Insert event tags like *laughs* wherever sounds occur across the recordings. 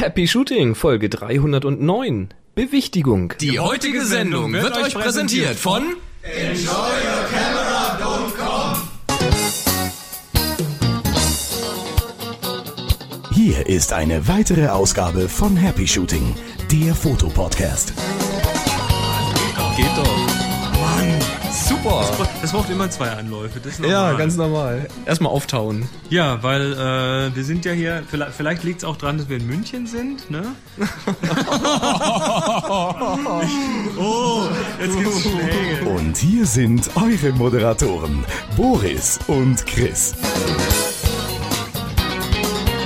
Happy Shooting, Folge 309. Bewichtigung. Die heutige Sendung wird euch präsentiert von Hier ist eine weitere Ausgabe von Happy Shooting, der Fotopodcast. Geht doch. Super. Das braucht immer zwei Anläufe. Das ist normal. Ja, ganz normal. Erstmal auftauen. Ja, weil äh, wir sind ja hier, vielleicht, vielleicht liegt es auch dran, dass wir in München sind, ne? *laughs* oh, jetzt gibt's Schläge. Und hier sind eure Moderatoren, Boris und Chris.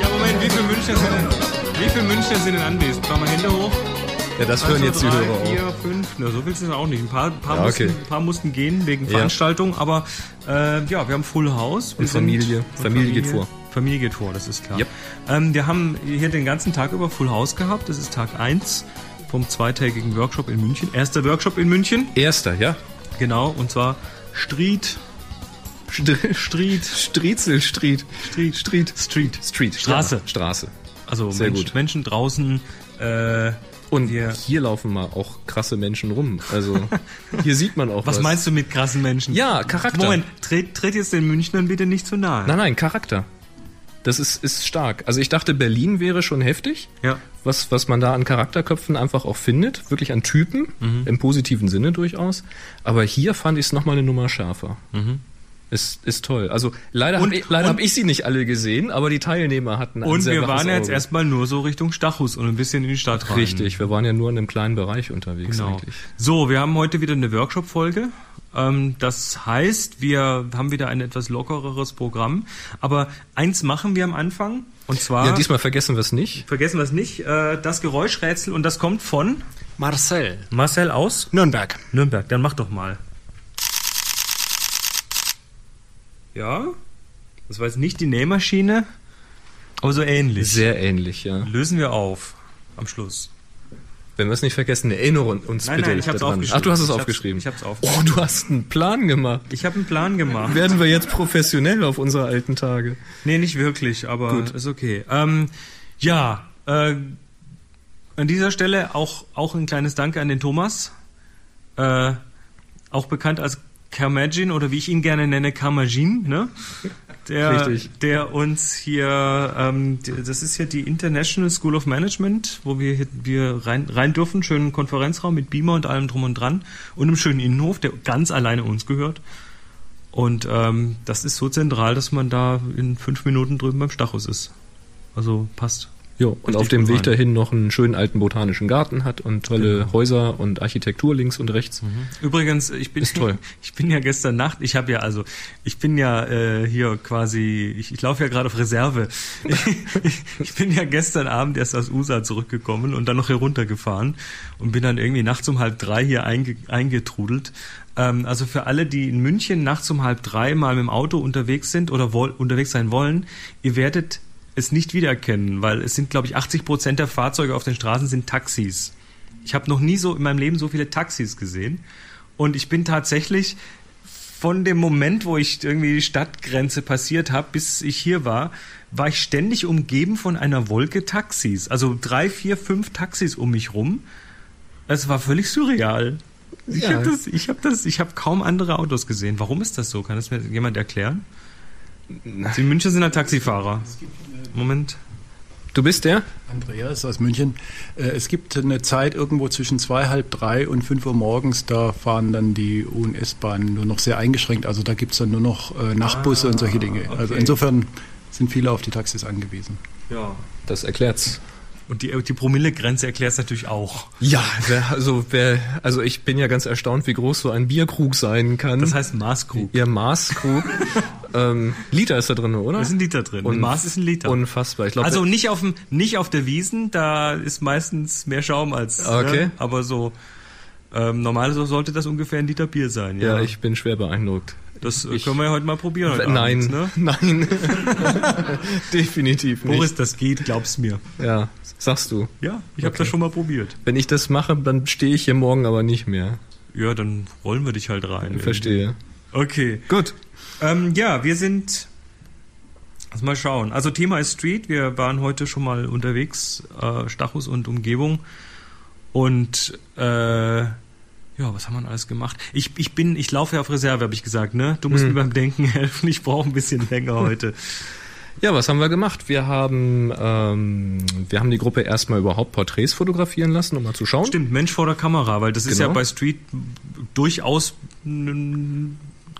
Ja, Moment, wie viele Münchner sind denn, wie viele Münchner sind denn anwesend? Fahr mal Hände hoch. Ja, das hören Also jetzt die drei, Hörer auch. vier, fünf, na, so viel sind es auch nicht. Ein paar, paar, Ja, okay. mussten, ein paar mussten gehen wegen. Veranstaltung, aber äh, ja, wir haben Full House. Und Familie. Sind, Familie geht vor. Familie geht vor, das ist klar. Yep. Ähm, wir haben hier den ganzen Tag über Full House gehabt. Das ist Tag 1 vom zweitägigen Workshop in München. Erster Workshop in München. Erster, ja. Genau, und zwar Street. St Street. Striezel, Street. Street. Street. Street. Street. Straße. Straße. Also Sehr Mensch, gut. Menschen draußen. Äh, Und Wir- hier laufen mal auch krasse Menschen rum. Also hier sieht man auch was. was meinst du mit krassen Menschen? Ja, Charakter. Moment, tritt, tritt jetzt den Münchnern bitte nicht zu nahe. Nein, nein, Charakter. Das ist, ist stark. Also ich dachte, Berlin wäre schon heftig. Ja. was, was man da an Charakterköpfen einfach auch findet, wirklich an Typen, im positiven Sinne durchaus. Aber hier fand ich es nochmal eine Nummer schärfer. Ist, ist toll. Also leider habe ich, leider und- hab ich sie nicht alle gesehen, aber die Teilnehmer hatten ein Und sehr wir waren jetzt Auge. erstmal nur so Richtung Stachus und ein bisschen in die Stadt rein. Richtig, wir waren ja nur in einem kleinen Bereich unterwegs Genau. eigentlich. So, wir haben heute wieder eine Workshop-Folge. Ähm, das heißt, wir haben wieder ein etwas lockereres Programm. Aber eins machen wir am Anfang. Und zwar, Ja, diesmal vergessen wir es nicht. vergessen wir es nicht, äh, das Geräuschrätsel. Und das kommt von Marcel. Marcel aus Nürnberg. Nürnberg. Dann mach doch mal. Ja, das war jetzt nicht die Nähmaschine, aber so ähnlich. Sehr ähnlich, ja. Lösen wir auf am Schluss. Wenn wir es nicht vergessen, erinnere uns Nein, bitte nein, ich hab's daran. aufgeschrieben. Ach, du hast es Ich hab's- aufgeschrieben. ich hab's Oh, aufgeschrieben. du hast einen Plan gemacht. Ich habe einen Plan gemacht. Werden wir jetzt professionell auf unsere alten Tage? Nee, nicht wirklich, aber Gut. ist okay. Ähm, ja, äh, an dieser Stelle auch, auch ein kleines Danke an den Thomas. Äh, auch bekannt als Carmagin oder wie ich ihn gerne nenne, Carmagin, ne? Der, Richtig. der uns hier, ähm, das ist hier die International School of Management, wo wir, hier- wir rein, rein dürfen, schönen Konferenzraum mit Beamer und allem drum und dran und einem schönen Innenhof, der ganz alleine uns gehört. Und ähm, das ist so zentral, dass man da in fünf Minuten drüben beim Stachus ist. Also passt. Jo, und Richtig auf dem Weg dahin noch einen schönen alten botanischen Garten hat und tolle Genau. Häuser und Architektur links und rechts. Übrigens, ich bin Ist toll. *laughs* Ich bin ja gestern Nacht, ich habe ja also, ich bin ja äh, hier quasi, ich, ich laufe ja gerade auf Reserve. ich, *laughs* ich bin ja gestern Abend erst aus USA zurückgekommen und dann noch hier runtergefahren und bin dann irgendwie nachts um halb drei hier einge, eingetrudelt. Ähm, also für alle, die in München nachts um halb drei mal mit dem Auto unterwegs sind oder unterwegs sein wollen, ihr werdet es nicht wiedererkennen, weil es sind, glaube ich, 80 Prozent der Fahrzeuge auf den Straßen sind Taxis. Ich habe noch nie so in meinem Leben so viele Taxis gesehen. Und ich bin tatsächlich von dem Moment, wo ich irgendwie die Stadtgrenze passiert habe, bis ich hier war, war ich ständig umgeben von einer Wolke Taxis. Also drei, vier, fünf Taxis um mich rum. Es war völlig surreal. Ich Ja. habe das, ich habe das, ich habe kaum andere Autos gesehen. Warum ist das so? Kann das mir jemand erklären? Die München sind halt Taxifahrer. Moment. Du bist der? Andreas aus München. Äh, Es gibt eine Zeit irgendwo zwischen zwei, halb drei und fünf Uhr morgens, da fahren dann die U- und S-Bahnen nur noch sehr eingeschränkt. Also da gibt es dann nur noch äh, Nachtbusse und solche Dinge. Also okay. insofern sind viele auf die Taxis angewiesen. Ja. Das erklärt's. Und die, die Promillegrenze erklärt es natürlich auch. Ja, wer, also wer, also ich bin ja ganz erstaunt, wie groß so ein Bierkrug sein kann. Das heißt Maßkrug. Ihr Maßkrug. *laughs* ähm, Liter ist da drin, oder? Da ist ein Liter drin. Und Maß ist ein Liter. Unfassbar. Ich glaube, also nicht auf dem, nicht auf der Wiesen, da ist meistens mehr Schaum als. Okay. Ne? Aber so ähm, normalerweise sollte das ungefähr ein Liter Bier sein. Ja, ja, ich bin schwer beeindruckt. Das ich- können wir ja heute mal probieren. Heute Nein, Abend, ne? *laughs* nein, *laughs* definitiv nicht. Boris, das geht, glaub's mir. Ja, sagst du. Ja, ich habe Okay. das schon mal probiert. Wenn ich das mache, dann stehe ich hier morgen aber nicht mehr. Ja, dann rollen wir dich halt rein. Verstehe. Okay. Gut. Ähm, ja, wir sind Also mal schauen. Also Thema ist Street. Wir waren heute schon mal unterwegs, äh, Stachus und Umgebung. Und äh, ja, was haben wir alles gemacht? Ich, ich bin, ich laufe ja auf Reserve, habe ich gesagt, ne? Du musst Hm. mir beim Denken helfen. Ich brauche ein bisschen länger *laughs* heute. Ja, was haben wir gemacht? Wir haben, ähm, wir haben die Gruppe erstmal überhaupt Porträts fotografieren lassen, um mal zu schauen. Stimmt, Mensch vor der Kamera, weil das ist ja Genau. bei Street durchaus mm,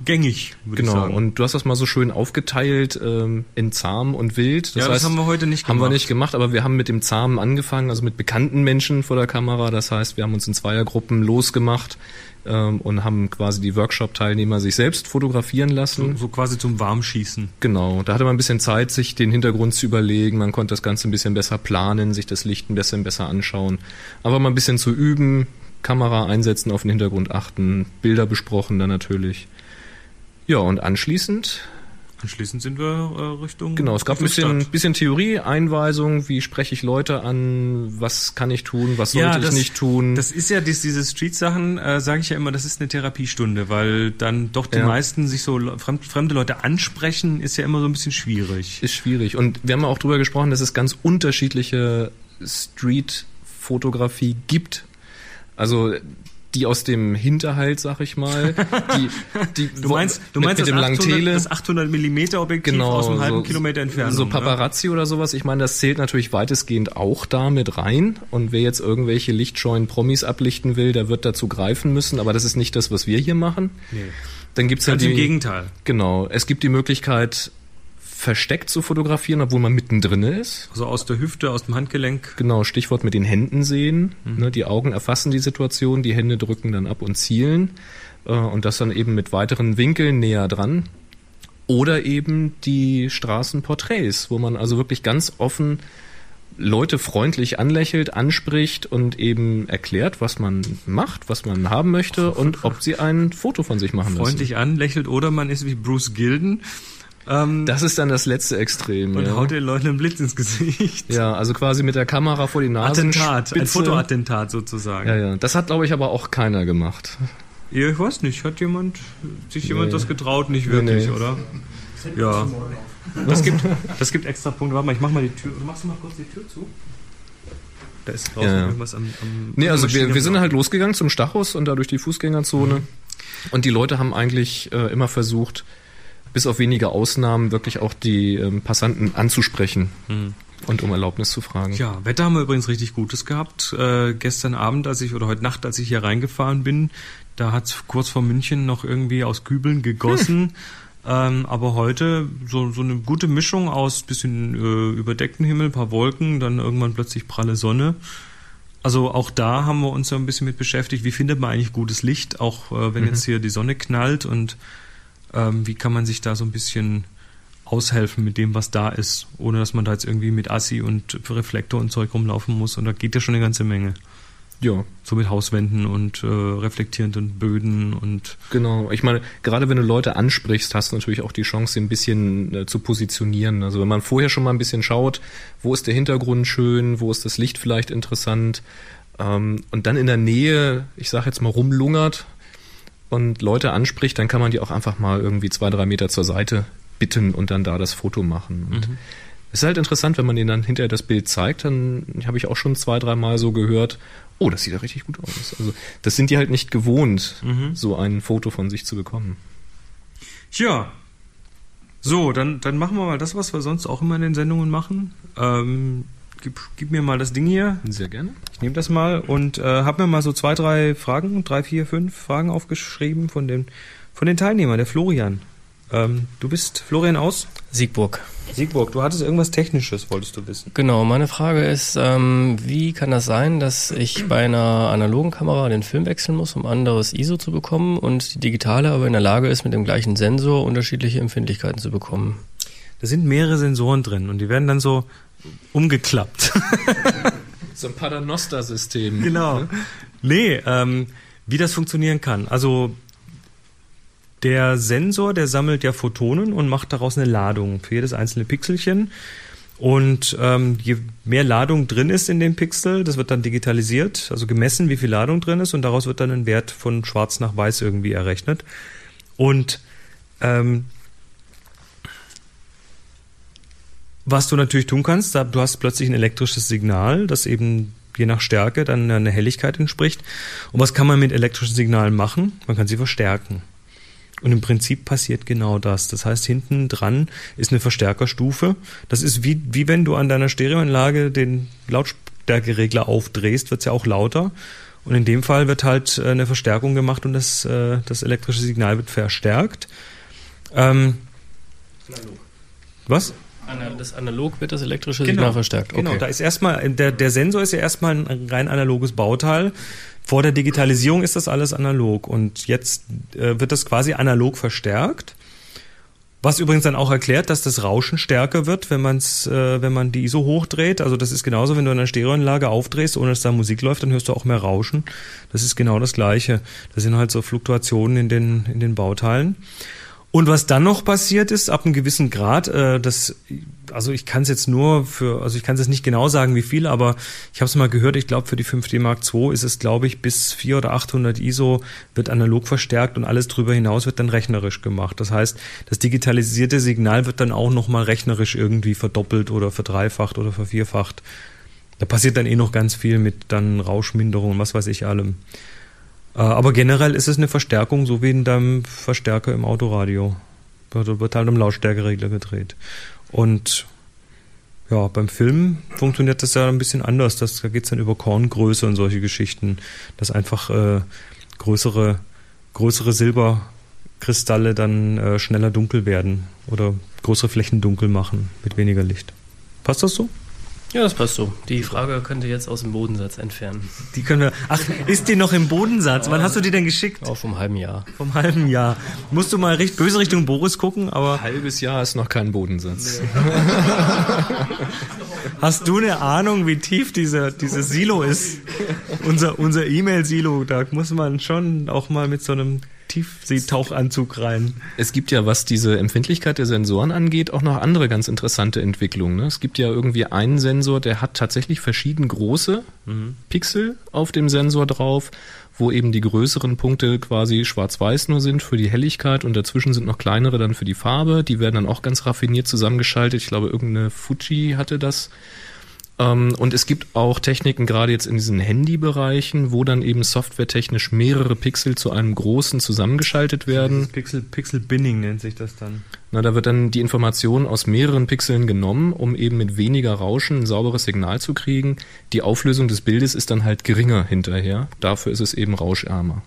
gängig, würde ich Genau, sagen. und du hast das mal so schön aufgeteilt ähm, in zahm und wild. ja, das haben wir heute nicht Haben wir gemacht. nicht gemacht, aber wir haben mit dem Zahmen angefangen, also mit bekannten Menschen vor der Kamera. Das heißt, wir haben uns in Zweiergruppen losgemacht ähm, und haben quasi die Workshop-Teilnehmer sich selbst fotografieren lassen. So, so quasi zum Warmschießen. Genau, da hatte man ein bisschen Zeit, sich den Hintergrund zu überlegen. Man konnte das Ganze ein bisschen besser planen, sich das Licht ein bisschen besser anschauen. Aber mal ein bisschen zu üben, Kamera einsetzen, auf den Hintergrund achten, Bilder besprochen dann natürlich. Ja, und anschließend, Anschließend sind wir äh, Richtung. genau, es gab ein bisschen, bisschen Theorie, Einweisung, wie spreche ich Leute an, was kann ich tun, was sollte ich das, nicht tun. Das ist ja dies, diese Street-Sachen, äh, sage ich ja immer, das ist eine Therapiestunde, weil dann doch die Ja. meisten sich so fremd, fremde Leute ansprechen, ist ja immer so ein bisschen schwierig. ist schwierig. Und wir haben ja auch drüber gesprochen, dass es ganz unterschiedliche Street-Fotografie gibt. Also die aus dem Hinterhalt, sag ich mal. Die, die *laughs* Du meinst, du mit, meinst mit dem das 800, Langtele. das 800 Millimeter Objektiv Genau, aus einem halben so, Kilometer Entfernung. So ne? Paparazzi oder sowas. Ich meine, das zählt natürlich weitestgehend auch da mit rein. Und wer jetzt irgendwelche lichtscheuen Promis ablichten will, der wird dazu greifen müssen. Aber das ist nicht das, was wir hier machen. Nee. Dann gibt's halt Ganz im die, Gegenteil. Genau. Es gibt die Möglichkeit, versteckt zu fotografieren, obwohl man mittendrin ist. Also aus der Hüfte, aus dem Handgelenk. Genau, Stichwort mit den Händen sehen. Mhm. Ne, die Augen erfassen die Situation, die Hände drücken dann ab und zielen. Äh, und das dann eben mit weiteren Winkeln näher dran. Oder eben die Straßenporträts, wo man also wirklich ganz offen Leute freundlich anlächelt, anspricht und eben erklärt, was man macht, was man haben möchte und ob sie ein Foto von sich machen lassen. Freundlich anlächelt oder man ist wie Bruce Gilden ähm, Das ist dann das letzte Extrem. und ja. haut den Leuten einen Blitz ins Gesicht. ja, also quasi mit der Kamera vor die Nase. Attentat, ein Fotoattentat sozusagen. Ja, ja. Das hat, glaube ich, aber auch keiner gemacht. Ja, ich weiß nicht, hat jemand sich jemand Nee. das getraut? Nicht wirklich, nee. oder? Ja. Das gibt, das gibt extra Punkte. Warte mal, ich mach mal die Tür. Du machst mal kurz die Tür zu. Da ist draußen Ja, ja. irgendwas am, am Nee, also wir, wir sind halt losgegangen zum Stachus und da durch die Fußgängerzone. Und die Leute haben eigentlich äh, immer versucht, bis auf wenige Ausnahmen wirklich auch die ähm, Passanten anzusprechen und um Erlaubnis zu fragen. Ja, Wetter haben wir übrigens richtig Gutes gehabt. Äh, gestern Abend, als ich oder heute Nacht, als ich hier reingefahren bin, da hat es kurz vor München noch irgendwie aus Kübeln gegossen. Ähm, aber heute so, so eine gute Mischung aus bisschen äh, überdeckten Himmel, paar Wolken, dann irgendwann plötzlich pralle Sonne. Also auch da haben wir uns ja ein bisschen mit beschäftigt, wie findet man eigentlich gutes Licht, auch äh, wenn jetzt hier die Sonne knallt und ähm, wie kann man sich da so ein bisschen aushelfen mit dem, was da ist, ohne dass man da jetzt irgendwie mit Assi und Reflektor und Zeug rumlaufen muss. Und da geht ja schon eine ganze Menge. Ja, So mit Hauswänden und äh, reflektierenden Böden und genau. Ich meine, gerade wenn du Leute ansprichst, hast du natürlich auch die Chance, sie ein bisschen äh, zu positionieren. Also wenn man vorher schon mal ein bisschen schaut, wo ist der Hintergrund schön, wo ist das Licht vielleicht interessant ähm, und dann in der Nähe, ich sage jetzt mal, rumlungert und Leute anspricht, dann kann man die auch einfach mal irgendwie zwei, drei Meter zur Seite bitten und dann da das Foto machen. Und es ist halt interessant, wenn man ihnen dann hinterher das Bild zeigt, dann habe ich auch schon zwei, dreimal so gehört, oh, das sieht ja richtig gut aus. Also das sind die halt nicht gewohnt, so ein Foto von sich zu bekommen. Tja. So, dann, dann machen wir mal das, was wir sonst auch immer in den Sendungen machen. Ähm, gib, gib mir mal das Ding hier. Sehr gerne. Ich nehme das mal und äh, habe mir mal so zwei, drei Fragen, drei, vier, fünf Fragen aufgeschrieben von den, von den Teilnehmern. Der Florian. Ähm, du bist Florian aus? Siegburg. Siegburg, du hattest irgendwas Technisches, wolltest du wissen. Genau, meine Frage ist, ähm, wie kann das sein, dass ich bei einer analogen Kamera den Film wechseln muss, um anderes ISO zu bekommen und die digitale aber in der Lage ist, mit dem gleichen Sensor unterschiedliche Empfindlichkeiten zu bekommen? Da sind mehrere Sensoren drin und die werden dann so umgeklappt. *laughs* So ein Paternoster-System. Genau. Nee, ähm, wie das funktionieren kann. Also der Sensor, der sammelt ja Photonen und macht daraus eine Ladung für jedes einzelne Pixelchen. Und ähm, je mehr Ladung drin ist in dem Pixel, das wird dann digitalisiert, also gemessen, wie viel Ladung drin ist, und daraus wird dann ein Wert von schwarz nach weiß irgendwie errechnet. Und ähm, was du natürlich tun kannst, du hast plötzlich ein elektrisches Signal, das eben je nach Stärke dann eine Helligkeit entspricht. Und was kann man mit elektrischen Signalen machen? Man kann sie verstärken. Und im Prinzip passiert genau das. Das heißt, hinten dran ist eine Verstärkerstufe. Das ist wie, wie wenn du an deiner Stereoanlage den Lautstärkeregler aufdrehst, wird's ja auch lauter. Und in dem Fall wird halt äh, eine Verstärkung gemacht und das, äh, das elektrische Signal wird verstärkt. Ähm, was? Das analog wird das elektrische Genau. Signal verstärkt. Okay. Genau, da ist erstmal, der, der Sensor ist ja erstmal ein rein analoges Bauteil. Vor der Digitalisierung ist das alles analog und jetzt äh, wird das quasi analog verstärkt. Was übrigens dann auch erklärt, dass das Rauschen stärker wird, wenn man's, äh, wenn man die ISO hochdreht. Also das ist genauso, wenn du in einer Stereoanlage aufdrehst, ohne dass da Musik läuft, dann hörst du auch mehr Rauschen. Das ist genau das Gleiche. Das sind halt so Fluktuationen in den, in den Bauteilen. Und was dann noch passiert ist, ab einem gewissen Grad, äh, das, also ich kann es jetzt nur für, also ich kann es jetzt nicht genau sagen, wie viel, aber ich habe es mal gehört, ich glaube für die 5D Mark II ist es, glaube ich, bis 400 oder 800 ISO wird analog verstärkt und alles drüber hinaus wird dann rechnerisch gemacht. Das heißt, das digitalisierte Signal wird dann auch nochmal rechnerisch irgendwie verdoppelt oder verdreifacht oder vervierfacht. Da passiert dann eh noch ganz viel mit dann Rauschminderung und was weiß ich allem. Äh, Aber generell ist es eine Verstärkung, so wie in deinem Verstärker im Autoradio. Da wird halt am Lautstärkeregler gedreht. Und ja, beim Film funktioniert das ja ein bisschen anders. Das, da geht's dann über Korngröße und solche Geschichten, dass einfach äh, größere, größere Silberkristalle dann äh, schneller dunkel werden oder größere Flächen dunkel machen mit weniger Licht. Passt das so? Ja, das passt so. Die Frage könnt ihr jetzt aus dem Bodensatz entfernen. Die können wir. Ach, ist die noch im Bodensatz? Wann hast du die denn geschickt? Auch vom halben Jahr. Vom halben Jahr. Musst du mal recht böse Richtung Boris gucken, aber Halbes Jahr ist noch kein Bodensatz. *laughs* hast du eine Ahnung, wie tief diese, dieses Silo ist? Unser, unser E-Mail-Silo, da muss man schon auch mal mit so einem Tiefseetauchanzug rein. Es gibt ja, was diese Empfindlichkeit der Sensoren angeht, auch noch andere ganz interessante Entwicklungen. Ne? Es gibt ja irgendwie einen Sensor, der hat tatsächlich verschieden große Pixel auf dem Sensor drauf, wo eben die größeren Punkte quasi schwarz-weiß nur sind für die Helligkeit und dazwischen sind noch kleinere dann für die Farbe. Die werden dann auch ganz raffiniert zusammengeschaltet. Ich glaube, irgendeine Fuji hatte das. Ähm, und es gibt auch Techniken, gerade jetzt in diesen Handybereichen, wo dann eben softwaretechnisch mehrere Pixel zu einem großen zusammengeschaltet werden. Pixel, Pixel Binning nennt sich das dann. Na, da wird dann die Information aus mehreren Pixeln genommen, um eben mit weniger Rauschen ein sauberes Signal zu kriegen. Die Auflösung des Bildes ist dann halt geringer hinterher. Dafür ist es eben rauschärmer.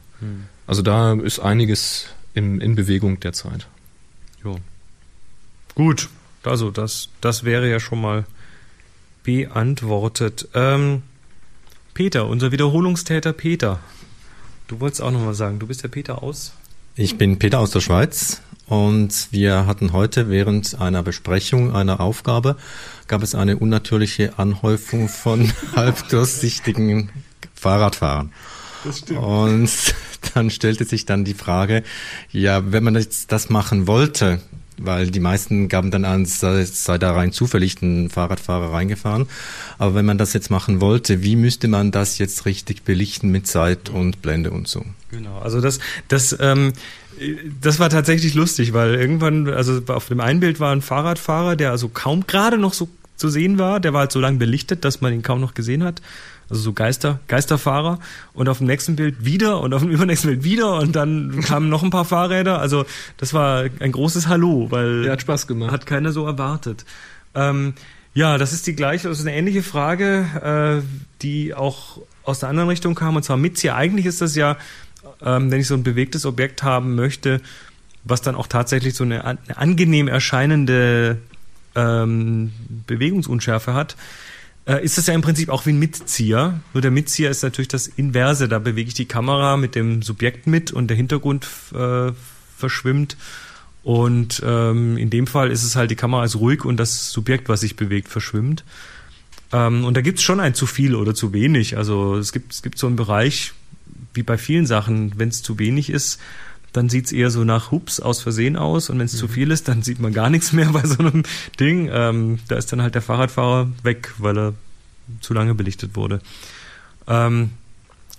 Also da ist einiges in, in Bewegung derzeit. Jo. Gut, also das, das wäre ja schon mal beantwortet. Ähm, Peter, unser Wiederholungstäter Peter. Du wolltest auch noch mal sagen, du bist der Peter aus. Ich bin Peter aus der Schweiz und wir hatten heute während einer Besprechung einer Aufgabe, gab es eine unnatürliche Anhäufung von *laughs* halbdurchsichtigen Fahrradfahrern. Das stimmt. Und dann stellte sich dann die Frage, ja, wenn man jetzt das machen wollte, weil die meisten gaben dann an, sei, sei da rein zufällig ein Fahrradfahrer reingefahren. Aber wenn man das jetzt machen wollte, wie müsste man das jetzt richtig belichten mit Zeit und Blende und so? Genau, also das, das, ähm, das war tatsächlich lustig, weil irgendwann, also auf dem einen Bild war ein Fahrradfahrer, der also kaum gerade noch so zu sehen war, der war halt so lang belichtet, dass man ihn kaum noch gesehen hat. Also so Geister, Geisterfahrer und auf dem nächsten Bild wieder und auf dem *laughs* übernächsten Bild wieder und dann kamen noch ein paar Fahrräder. Also das war ein großes Hallo, weil Ja, hat Spaß gemacht. hat keiner so erwartet. Ähm, ja, das ist die gleiche, das ist eine ähnliche Frage, äh, die auch aus der anderen Richtung kam, und zwar Mitzia. Eigentlich ist das ja, ähm, wenn ich so ein bewegtes Objekt haben möchte, was dann auch tatsächlich so eine, eine angenehm erscheinende ähm, Bewegungsunschärfe hat, äh, ist das ja im Prinzip auch wie ein Mitzieher. Nur der Mitzieher ist natürlich das Inverse. Da bewege ich die Kamera mit dem Subjekt mit und der Hintergrund äh, verschwimmt. Und ähm, in dem Fall ist es halt, die Kamera ist ruhig und das Subjekt, was sich bewegt, verschwimmt. Ähm, und da gibt es schon ein zu viel oder zu wenig. Also es gibt, es gibt so einen Bereich, wie bei vielen Sachen, wenn es zu wenig ist, dann sieht es eher so nach Hups aus Versehen aus und wenn es zu viel ist, dann sieht man gar nichts mehr *laughs* bei so einem Ding. Ähm, da ist dann halt der Fahrradfahrer weg, weil er zu lange belichtet wurde. Ähm,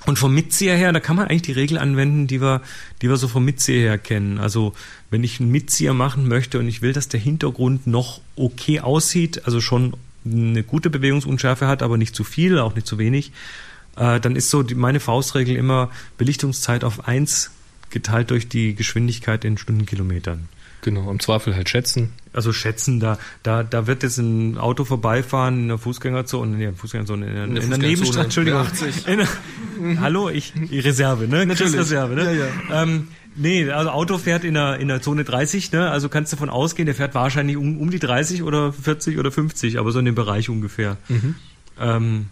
Und vom Mitzieher her, da kann man eigentlich die Regel anwenden, die wir, die wir so vom Mitzieher her kennen. Also wenn ich einen Mitzieher machen möchte und ich will, dass der Hintergrund noch okay aussieht, also schon eine gute Bewegungsunschärfe hat, aber nicht zu viel, auch nicht zu wenig, äh, dann ist so die, meine Faustregel immer Belichtungszeit auf eins geteilt durch die Geschwindigkeit in Stundenkilometern. Genau, im Zweifel halt schätzen. Also schätzen, da, da, da wird jetzt ein Auto vorbeifahren in der Fußgängerzone, nee, Fußgängerzone, in, der, in, in der Nebenstadt, Entschuldigung. *laughs* In der, hallo, ich, die Reserve, ne? Natürlich. Reserve, ne? Ja, ja. Ähm, nee, also Auto fährt in der, in der Zone 30, ne? Also kannst du davon ausgehen, der fährt wahrscheinlich um, um die 30 oder 40 oder 50, aber so in dem Bereich ungefähr. Mhm. Ähm,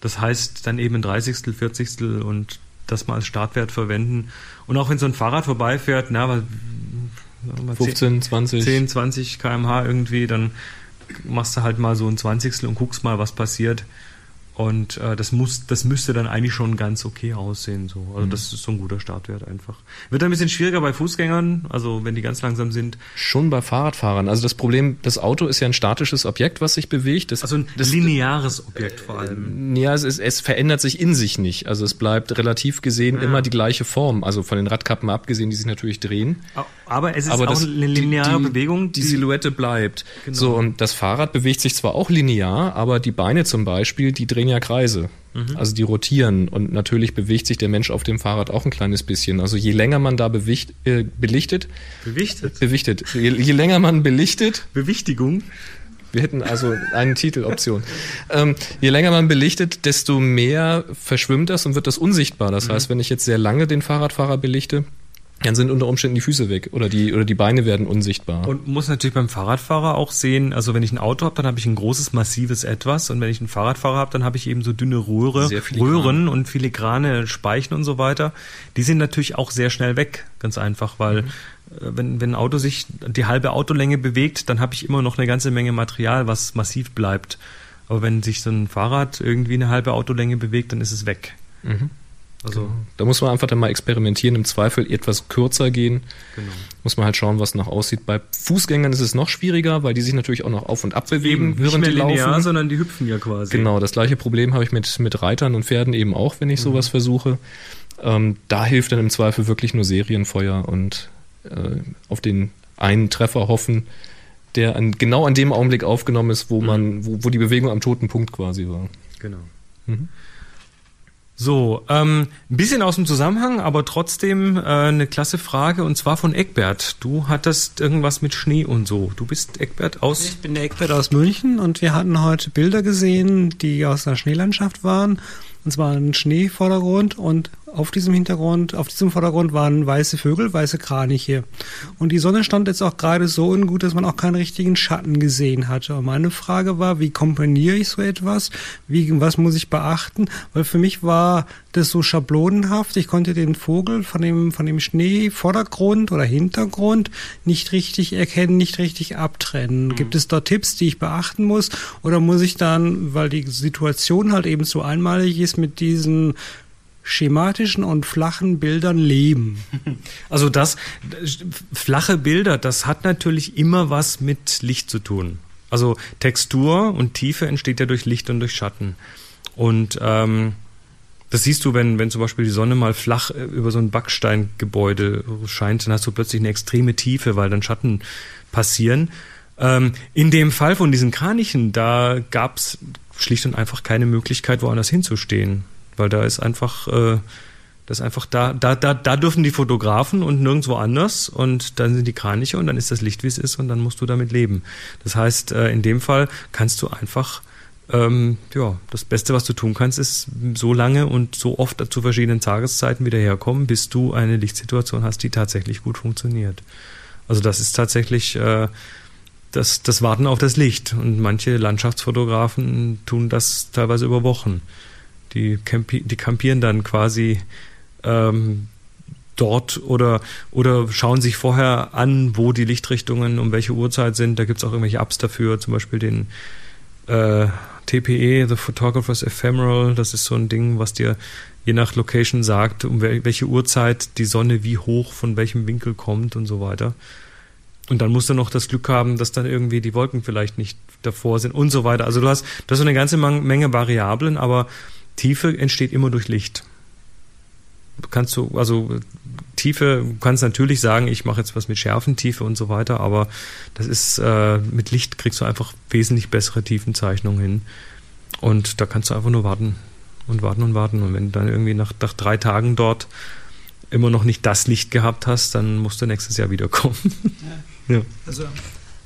das heißt dann eben ein 30., 40. und das mal als Startwert verwenden. Und auch wenn so ein Fahrrad vorbeifährt, na, was, sagen wir mal 15, 20. 10, 20 kmh irgendwie, dann machst du halt mal so ein Zwanzigstel und guckst mal, was passiert. Und äh, das muss, das müsste dann eigentlich schon ganz okay aussehen. So. Also das ist so ein guter Startwert einfach. Wird ein bisschen schwieriger bei Fußgängern, also wenn die ganz langsam sind. Schon bei Fahrradfahrern. Also das Problem, das Auto ist ja ein statisches Objekt, was sich bewegt. Das, Also ein das, lineares Objekt vor allem. Ja, es, es verändert sich in sich nicht. Also es bleibt relativ gesehen Ja. immer die gleiche Form. Also von den Radkappen abgesehen, die sich natürlich drehen. Aber es ist aber auch das, eine lineare die, die, Bewegung. Die Silhouette bleibt. Genau. So, und das Fahrrad bewegt sich zwar auch linear, aber die Beine zum Beispiel, die drehen ja Kreise. Mhm. Also die rotieren. Und natürlich bewegt sich der Mensch auf dem Fahrrad auch ein kleines bisschen. Also je länger man da bewicht, äh, belichtet, Bewichtet. bewichtet, je, je länger man belichtet, Bewichtigung. wir hätten also eine Titeloption. Ähm, je länger man belichtet, desto mehr verschwimmt das und wird das unsichtbar. Das heißt, wenn ich jetzt sehr lange den Fahrradfahrer belichte, dann sind unter Umständen die Füße weg oder die, oder die Beine werden unsichtbar. Und muss natürlich beim Fahrradfahrer auch sehen, also wenn ich ein Auto habe, dann habe ich ein großes, massives Etwas und wenn ich einen Fahrradfahrer habe, dann habe ich eben so dünne Röhre. Röhren und filigrane Speichen und so weiter. Die sind natürlich auch sehr schnell weg, ganz einfach, weil Mhm. äh, wenn, wenn ein Auto sich die halbe Autolänge bewegt, dann habe ich immer noch eine ganze Menge Material, was massiv bleibt. Aber wenn sich so ein Fahrrad irgendwie eine halbe Autolänge bewegt, dann ist es weg. Mhm. Also Da muss man einfach dann mal experimentieren, im Zweifel etwas kürzer gehen. genau. Muss man halt schauen, was noch aussieht. Bei Fußgängern ist es noch schwieriger, weil die sich natürlich auch noch auf und ab bewegen, Eben, nicht während mehr die linear, laufen. sondern die hüpfen ja quasi. Genau, das gleiche Problem habe ich mit, mit Reitern und Pferden eben auch, wenn ich sowas versuche. Ähm, da hilft dann im Zweifel wirklich nur Serienfeuer und äh, auf den einen Treffer hoffen, der an, genau an dem Augenblick aufgenommen ist, wo man, wo, wo die Bewegung am toten Punkt quasi war. Genau. Mhm. So, ähm, ein bisschen aus dem Zusammenhang, aber trotzdem äh, eine klasse Frage und zwar von Eckbert. Du hattest irgendwas mit Schnee und so. Du bist Eckbert aus. Ich bin der Eckbert aus München und wir hatten heute Bilder gesehen, die aus einer Schneelandschaft waren. Und zwar ein Schneevordergrund und auf diesem Hintergrund, auf diesem Vordergrund waren weiße Vögel, weiße Kraniche. Und die Sonne stand jetzt auch gerade so ungut, dass man auch keinen richtigen Schatten gesehen hatte. Und meine Frage war, wie komponiere ich so etwas? Wie, was muss ich beachten? Weil für mich war das so schablonenhaft. Ich konnte den Vogel von dem, von dem Schneevordergrund oder Hintergrund nicht richtig erkennen, nicht richtig abtrennen. Gibt es dort Tipps, die ich beachten muss? Oder muss ich dann, weil die Situation halt eben so einmalig ist, mit diesen schematischen und flachen Bildern leben? *laughs* Also das flache Bilder, das hat natürlich immer was mit Licht zu tun. Also Textur und Tiefe entsteht ja durch Licht und durch Schatten. Und ähm, das siehst du, wenn, wenn zum Beispiel die Sonne mal flach äh, über so ein Backsteingebäude scheint, dann hast du plötzlich eine extreme Tiefe, weil dann Schatten passieren. Ähm, in dem Fall von diesen Kranichen, da gab's schlicht und einfach keine Möglichkeit, woanders hinzustehen. Weil da ist einfach, äh, das einfach da, da, da, da dürfen die Fotografen und nirgendwo anders und dann sind die Kraniche und dann ist das Licht, wie es ist und dann musst du damit leben. Das heißt, äh, in dem Fall kannst du einfach, ähm, ja, das Beste, was du tun kannst, ist so lange und so oft zu verschiedenen Tageszeiten wieder herkommen, bis du eine Lichtsituation hast, die tatsächlich gut funktioniert. Also das ist tatsächlich äh, das, das Warten auf das Licht. Und manche Landschaftsfotografen tun das teilweise über Wochen. Die, campi die campieren dann quasi ähm, dort oder, oder schauen sich vorher an, wo die Lichtrichtungen um welche Uhrzeit sind. Da gibt's auch irgendwelche Apps dafür, zum Beispiel den äh, TPE, The Photographer's Ephemeral. Das ist so ein Ding, was dir je nach Location sagt, um wel welche Uhrzeit die Sonne wie hoch von welchem Winkel kommt und so weiter. Und dann musst du noch das Glück haben, dass dann irgendwie die Wolken vielleicht nicht davor sind und so weiter. Also du hast, du hast eine ganze Menge Variablen, aber Tiefe entsteht immer durch Licht. kannst du, also Tiefe, du kannst natürlich sagen, ich mache jetzt was mit Schärfentiefe und so weiter, aber das ist, äh, mit Licht kriegst du einfach wesentlich bessere Tiefenzeichnungen hin. Und da kannst du einfach nur warten und warten und warten. Und wenn du dann irgendwie nach, nach drei Tagen dort immer noch nicht das Licht gehabt hast, dann musst du nächstes Jahr wiederkommen. Ja. Ja. Also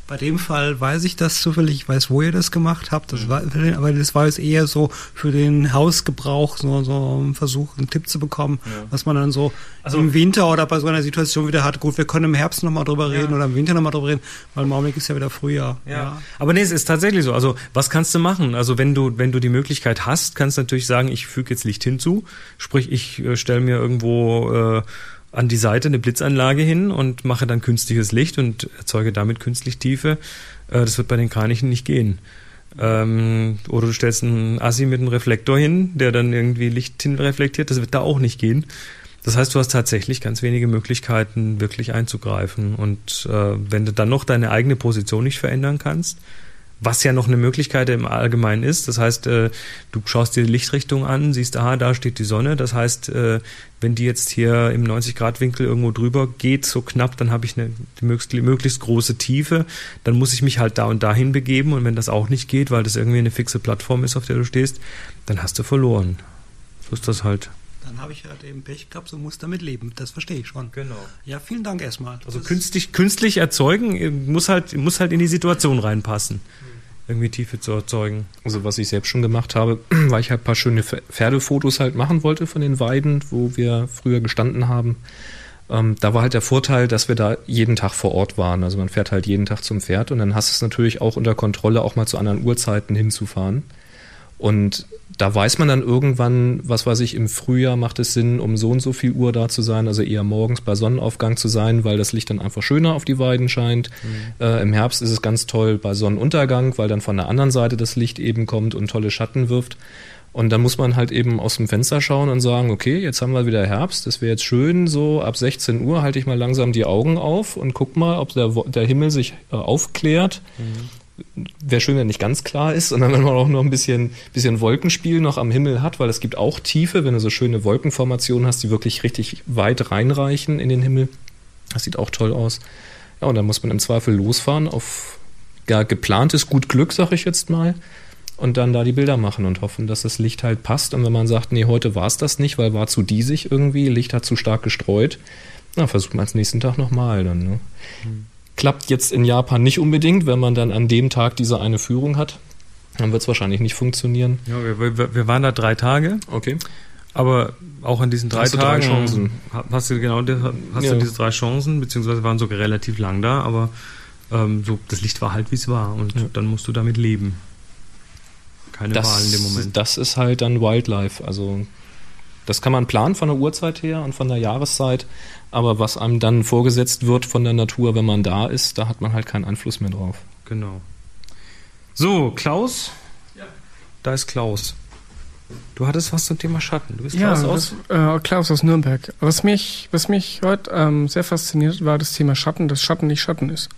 bei dem Fall weiß ich das zufällig, ich weiß, wo ihr das gemacht habt, das war, aber das war jetzt eher so für den Hausgebrauch, so, so ein Versuch, einen Tipp zu bekommen, ja. was man dann so also, im Winter oder bei so einer Situation wieder hat. Gut, wir können im Herbst nochmal drüber reden ja. oder im Winter nochmal drüber reden, weil im Augenblick ist ja wieder Frühjahr. Ja. ja. Aber nee, es ist tatsächlich so. Also, was kannst du machen? Also, wenn du, wenn du die Möglichkeit hast, kannst du natürlich sagen, ich füge jetzt Licht hinzu. Sprich, ich äh, stelle mir irgendwo, äh, an die Seite eine Blitzanlage hin und mache dann künstliches Licht und erzeuge damit künstlich Tiefe. Äh, das wird bei den Kranichen nicht gehen. Ähm, oder du stellst einen Assi mit einem Reflektor hin, der dann irgendwie Licht hinreflektiert. Das wird da auch nicht gehen. Das heißt, du hast tatsächlich ganz wenige Möglichkeiten, wirklich einzugreifen. Und äh, wenn du dann noch deine eigene Position nicht verändern kannst, was ja noch eine Möglichkeit im Allgemeinen ist. Das heißt, äh, du schaust dir die Lichtrichtung an, siehst, aha, da steht die Sonne. Das heißt, äh, wenn die jetzt hier im 90-Grad-Winkel irgendwo drüber geht, so knapp, dann habe ich eine möglichst, möglichst große Tiefe. Dann muss ich mich halt da und dahin begeben. Und wenn das auch nicht geht, weil das irgendwie eine fixe Plattform ist, auf der du stehst, dann hast du verloren. So ist das halt. Dann habe ich halt eben Pech gehabt und muss damit leben. Das verstehe ich schon. Genau. Ja, vielen Dank erstmal. Also künstlich, künstlich erzeugen äh, muss halt, muss halt in die Situation reinpassen. Irgendwie Tiefe zu erzeugen. Also was ich selbst schon gemacht habe, *clears throat* weil ich halt ein paar schöne Pferdefotos halt machen wollte von den Weiden, wo wir früher gestanden haben. Ähm, da war halt der Vorteil, dass wir da jeden Tag vor Ort waren. Also man fährt halt jeden Tag zum Pferd und dann hast du es natürlich auch unter Kontrolle, auch mal zu anderen Uhrzeiten hinzufahren. Und da weiß man dann irgendwann, was weiß ich, im Frühjahr macht es Sinn, um so und so viel Uhr da zu sein, also eher morgens bei Sonnenaufgang zu sein, weil das Licht dann einfach schöner auf die Weiden scheint. Mhm. Äh, Im Herbst ist es ganz toll bei Sonnenuntergang, weil dann von der anderen Seite das Licht eben kommt und tolle Schatten wirft. Und dann muss man halt eben aus dem Fenster schauen und sagen, okay, jetzt haben wir wieder Herbst, das wäre jetzt schön, so ab 16 Uhr halte ich mal langsam die Augen auf und guck mal, ob der, der Himmel sich äh, aufklärt. Mhm wäre schön, wenn nicht ganz klar ist, sondern *laughs* wenn man auch noch ein bisschen, bisschen Wolkenspiel noch am Himmel hat, weil es gibt auch Tiefe, wenn du so schöne Wolkenformationen hast, die wirklich richtig weit reinreichen in den Himmel. Das sieht auch toll aus. Ja, und dann muss man im Zweifel losfahren auf ja, geplantes Gut Glück, sag ich jetzt mal, und dann da die Bilder machen und hoffen, dass das Licht halt passt. Und wenn man sagt, nee, heute war es das nicht, weil war zu diesig irgendwie, Licht hat zu stark gestreut, na, versucht man es nächsten Tag nochmal dann. Ne? Mhm. Klappt jetzt in Japan nicht unbedingt, wenn man dann an dem Tag diese eine Führung hat. Dann wird es wahrscheinlich nicht funktionieren. Ja, wir, wir, wir, waren da drei Tage. Okay. Aber auch an diesen drei hast Tagen drei Chancen. hast du genau hast ja. du diese drei Chancen, beziehungsweise waren sogar relativ lang da, aber ähm, so das Licht war halt wie es war und ja. dann musst du damit leben. Keine das, Wahl in dem Moment. Das ist halt dann Wildlife. Also das kann man planen von der Uhrzeit her und von der Jahreszeit, aber was einem dann vorgesetzt wird von der Natur, wenn man da ist, da hat man halt keinen Einfluss mehr drauf. Genau. So, Klaus? Ja. Da ist Klaus. Du hattest was zum Thema Schatten. Du bist Klaus ja, aus? Das, äh, Klaus aus Nürnberg. Was mich, was mich heute ähm, sehr fasziniert, war das Thema Schatten, dass Schatten nicht Schatten ist.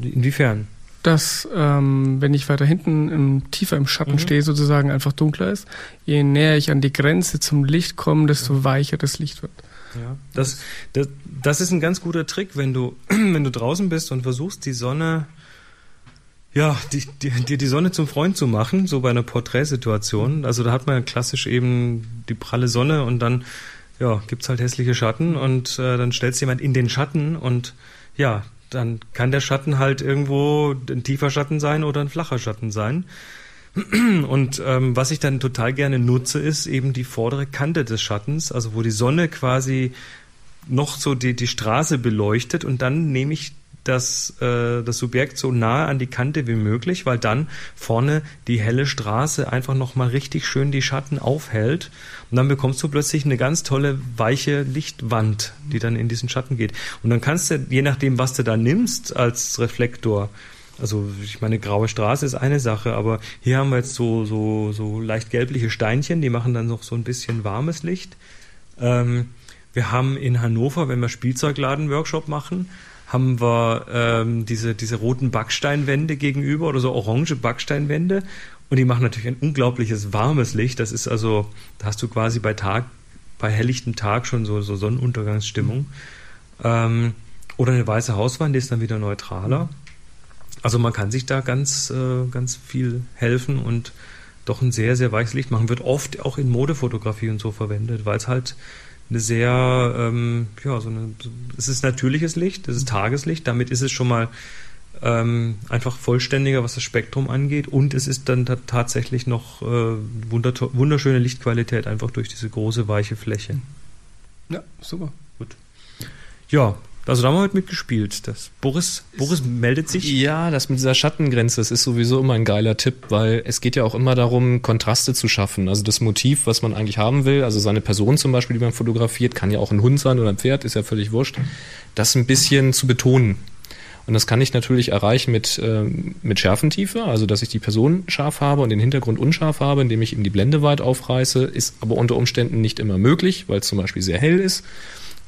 Inwiefern? dass ähm, wenn ich weiter hinten im, tiefer im Schatten mhm. stehe, sozusagen einfach dunkler ist. Je näher ich an die Grenze zum Licht komme, desto ja. weicher das Licht wird. Ja, das, das, das ist ein ganz guter Trick, wenn du, *clears throat* wenn du draußen bist und versuchst, die Sonne, ja, dir die, die, die Sonne zum Freund zu machen, so bei einer Porträtsituation. Also da hat man ja klassisch eben die pralle Sonne und dann ja, gibt's halt hässliche Schatten und äh, dann stellst jemand in den Schatten und ja, dann kann der Schatten halt irgendwo ein tiefer Schatten sein oder ein flacher Schatten sein. *clears throat* Und ähm, was ich dann total gerne nutze, ist eben die vordere Kante des Schattens, also wo die Sonne quasi noch so die, die Straße beleuchtet und dann nehme ich das, äh, das Subjekt so nahe an die Kante wie möglich, weil dann vorne die helle Straße einfach nochmal richtig schön die Schatten aufhält. Und dann bekommst du plötzlich eine ganz tolle, weiche Lichtwand, die dann in diesen Schatten geht. Und dann kannst du, je nachdem, was du da nimmst als Reflektor, also ich meine, graue Straße ist eine Sache, aber hier haben wir jetzt so, so, so leicht gelbliche Steinchen, die machen dann noch so ein bisschen warmes Licht. Ähm, wir haben in Hannover, wenn wir Spielzeugladen-Workshop machen, haben wir ähm, diese, diese roten Backsteinwände gegenüber oder so orange Backsteinwände. Und die machen natürlich ein unglaubliches warmes Licht. Das ist also, da hast du quasi bei Tag bei helllichtem Tag schon so, so Sonnenuntergangsstimmung. Ähm, oder eine weiße Hauswand, die ist dann wieder neutraler. Also man kann sich da ganz, äh, ganz viel helfen und doch ein sehr, sehr weiches Licht machen. Wird oft auch in Modefotografie und so verwendet, weil es halt eine sehr, ähm, ja, so eine, es ist natürliches Licht, es ist Tageslicht, damit ist es schon mal ähm, einfach vollständiger, was das Spektrum angeht und es ist dann tatsächlich noch äh, wunderschöne Lichtqualität, einfach durch diese große, weiche Fläche. Ja, super. Gut. Ja, also da haben wir heute mitgespielt. Das Boris, Boris meldet sich. Ja, das mit dieser Schattengrenze, das ist sowieso immer ein geiler Tipp, weil es geht ja auch immer darum, Kontraste zu schaffen. Also das Motiv, was man eigentlich haben will, also seine Person zum Beispiel, die man fotografiert, kann ja auch ein Hund sein oder ein Pferd, ist ja völlig wurscht, das ein bisschen zu betonen. Und das kann ich natürlich erreichen mit, äh, mit Schärfentiefe, also dass ich die Person scharf habe und den Hintergrund unscharf habe, indem ich eben die Blende weit aufreiße, ist aber unter Umständen nicht immer möglich, weil es zum Beispiel sehr hell ist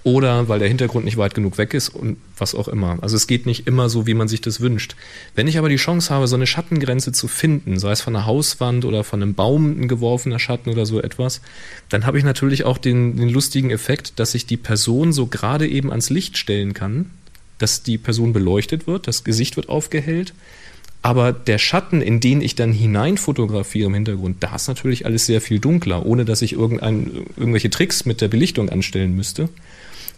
oder weil der Hintergrund nicht weit genug weg ist und was auch immer. Also es geht nicht immer so, wie man sich das wünscht. Wenn ich aber die Chance habe, so eine Schattengrenze zu finden, sei es von einer Hauswand oder von einem Baum ein geworfener Schatten oder so etwas, dann habe ich natürlich auch den, den lustigen Effekt, dass ich die Person so gerade eben ans Licht stellen kann, dass die Person beleuchtet wird, das Gesicht wird aufgehellt. Aber der Schatten, in den ich dann hinein fotografiere im Hintergrund, da ist natürlich alles sehr viel dunkler, ohne dass ich irgendwelche Tricks mit der Belichtung anstellen müsste.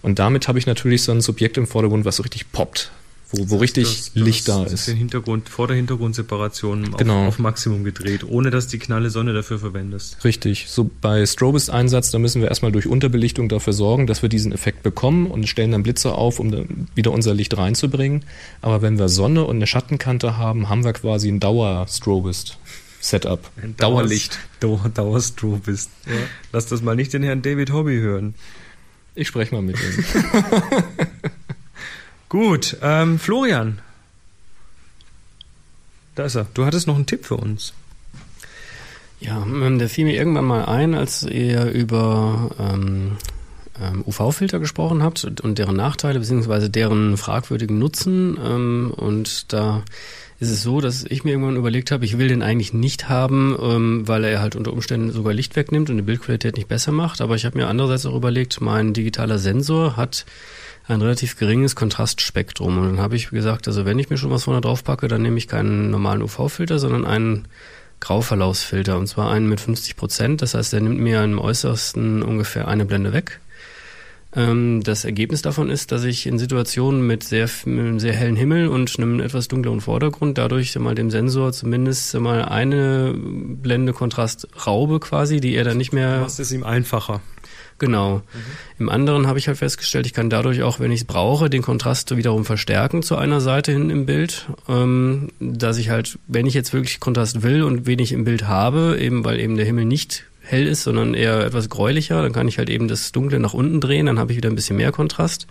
Und damit habe ich natürlich so ein Subjekt im Vordergrund, was so richtig poppt, wo, wo richtig das, das, Licht da ist. Den Hintergrund, vor der Hintergrundseparation genau. auf, auf, Maximum gedreht, ohne dass die knalle Sonne dafür verwendest. Richtig. So bei Strobist-Einsatz, da müssen wir erstmal durch Unterbelichtung dafür sorgen, dass wir diesen Effekt bekommen und stellen dann Blitze auf, um dann wieder unser Licht reinzubringen. Aber wenn wir Sonne und eine Schattenkante haben, haben wir quasi ein Dauer-Strobist. Setup. Ein Dauerlicht. Dauer, *laughs* Dauerstrobist. Ja. Lass das mal nicht den Herrn David Hobby hören. Ich spreche mal mit ihm. *laughs* Gut, ähm, Florian. Da ist er. Du hattest noch einen Tipp für uns. Ja, ähm, der fiel mir irgendwann mal ein, als ihr über ähm, ähm UV-Filter gesprochen habt und deren Nachteile beziehungsweise deren fragwürdigen Nutzen. Ähm, und da ist es so, dass ich mir irgendwann überlegt habe, ich will den eigentlich nicht haben, ähm, weil er halt unter Umständen sogar Licht wegnimmt und die Bildqualität nicht besser macht. Aber ich habe mir andererseits auch überlegt, mein digitaler Sensor hat ein relativ geringes Kontrastspektrum. Und dann habe ich gesagt, also wenn ich mir schon was vorne drauf packe, dann nehme ich keinen normalen UV-Filter, sondern einen Grauverlaufsfilter. Und zwar einen mit 50 Prozent. Das heißt, der nimmt mir im äußersten ungefähr eine Blende weg. Ähm, das Ergebnis davon ist, dass ich in Situationen mit sehr, mit einem sehr hellen Himmel und einem etwas dunkleren Vordergrund dadurch mal dem Sensor zumindest mal eine Blende Kontrast raube quasi, die er dann nicht mehr. Was ist ihm einfacher? Genau. Mhm. Im anderen habe ich halt festgestellt, ich kann dadurch auch, wenn ich es brauche, den Kontrast wiederum verstärken zu einer Seite hin im Bild, ähm, dass ich halt, wenn ich jetzt wirklich Kontrast will und wenig im Bild habe, eben weil eben der Himmel nicht hell ist, sondern eher etwas gräulicher. Dann kann ich halt eben das Dunkle nach unten drehen, dann habe ich wieder ein bisschen mehr Kontrast.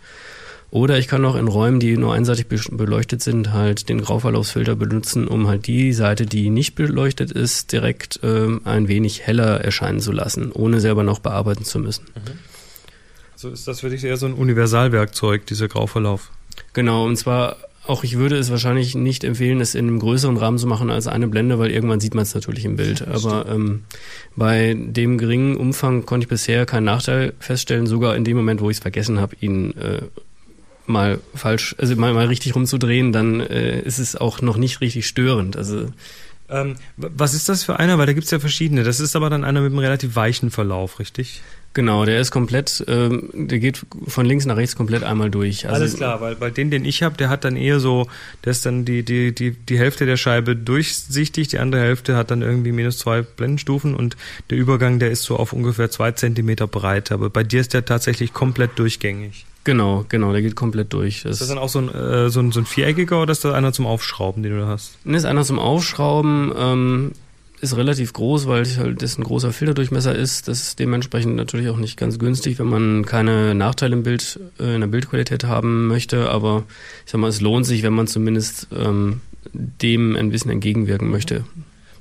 Oder ich kann auch in Räumen, die nur einseitig beleuchtet sind, halt den Grauverlaufsfilter benutzen, um halt die Seite, die nicht beleuchtet ist, direkt ähm, ein wenig heller erscheinen zu lassen, ohne selber noch bearbeiten zu müssen. Mhm. Also ist das für dich eher so ein Universalwerkzeug, dieser Grauverlauf? Genau, und zwar auch ich würde es wahrscheinlich nicht empfehlen, es in einem größeren Rahmen zu machen als eine Blende, weil irgendwann sieht man es natürlich im Bild. Aber ähm, bei dem geringen Umfang konnte ich bisher keinen Nachteil feststellen, sogar in dem Moment, wo ich es vergessen habe, ihn äh, mal falsch, also mal, mal richtig rumzudrehen, dann äh, ist es auch noch nicht richtig störend. Also ähm, was ist das für einer? Weil da gibt es ja verschiedene. Das ist aber dann einer mit einem relativ weichen Verlauf, richtig? Genau, der ist komplett, ähm, der geht von links nach rechts komplett einmal durch. Also Alles klar, weil bei den, den ich habe, der hat dann eher so, der ist dann die, die, die, die Hälfte der Scheibe durchsichtig, die andere Hälfte hat dann irgendwie minus zwei Blendenstufen und der Übergang, der ist so auf ungefähr zwei Zentimeter breit. Aber bei dir ist der tatsächlich komplett durchgängig. Genau, genau, der geht komplett durch. Das ist das dann auch so ein, äh, so, ein, so ein viereckiger oder ist das einer zum Aufschrauben, den du da hast? Das ist einer zum Aufschrauben. Ähm, ist relativ groß, weil halt das ein großer Filterdurchmesser ist. Das ist dementsprechend natürlich auch nicht ganz günstig, wenn man keine Nachteile im Bild, äh, in der Bildqualität haben möchte. Aber ich sag mal, es lohnt sich, wenn man zumindest ähm, dem ein bisschen entgegenwirken möchte.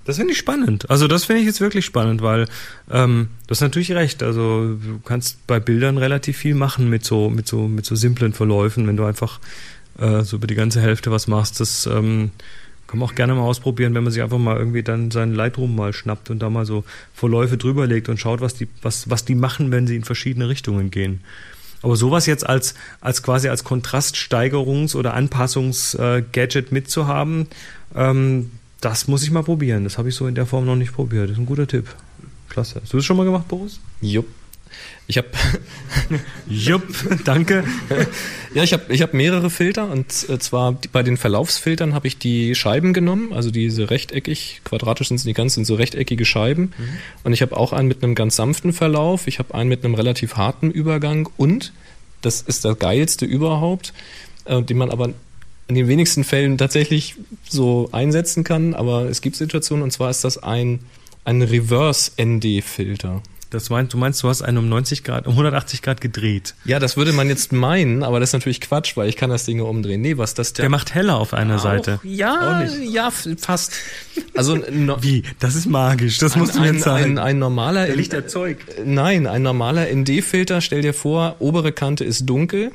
Das finde ich spannend. Also das finde ich jetzt wirklich spannend, weil ähm, du hast natürlich recht. Also du kannst bei Bildern relativ viel machen mit so mit so mit so simplen Verläufen, wenn du einfach äh, so über die ganze Hälfte was machst. Das ähm, Kann man auch gerne mal ausprobieren, wenn man sich einfach mal irgendwie dann seinen Lightroom mal schnappt und da mal so Verläufe drüberlegt und schaut, was die, was, was die machen, wenn sie in verschiedene Richtungen gehen. Aber sowas jetzt als, als quasi als Kontraststeigerungs- oder Anpassungs-Gadget mitzuhaben, ähm, das muss ich mal probieren. Das habe ich so in der Form noch nicht probiert. Das ist ein guter Tipp. Klasse. Hast du das schon mal gemacht, Boris? Jupp. Ich habe *laughs* Jupp, danke. *laughs* ja, ich habe ich hab mehrere Filter und äh, zwar bei den Verlaufsfiltern habe ich die Scheiben genommen, also diese rechteckig, quadratisch sind sie nicht ganz, sind so rechteckige Scheiben. Und ich habe auch einen mit einem ganz sanften Verlauf, ich habe einen mit einem relativ harten Übergang und das ist das geilste überhaupt, äh, den man aber in den wenigsten Fällen tatsächlich so einsetzen kann, aber es gibt Situationen und zwar ist das ein ein Reverse ND Filter. Das meinst, du meinst, du hast einen um 90 Grad, um 180 Grad gedreht. Ja, das würde man jetzt meinen, aber das ist natürlich Quatsch, weil ich kann das Ding umdrehen. Nee, was das Der macht heller auf einer Seite. Auch, ja, ja, f- fast. Also no, Wie? Das ist magisch. Das musst du ein, mir zeigen. ein, ein normaler Der Licht erzeugt. Nein, ein normaler ND-Filter, stell dir vor, obere Kante ist dunkel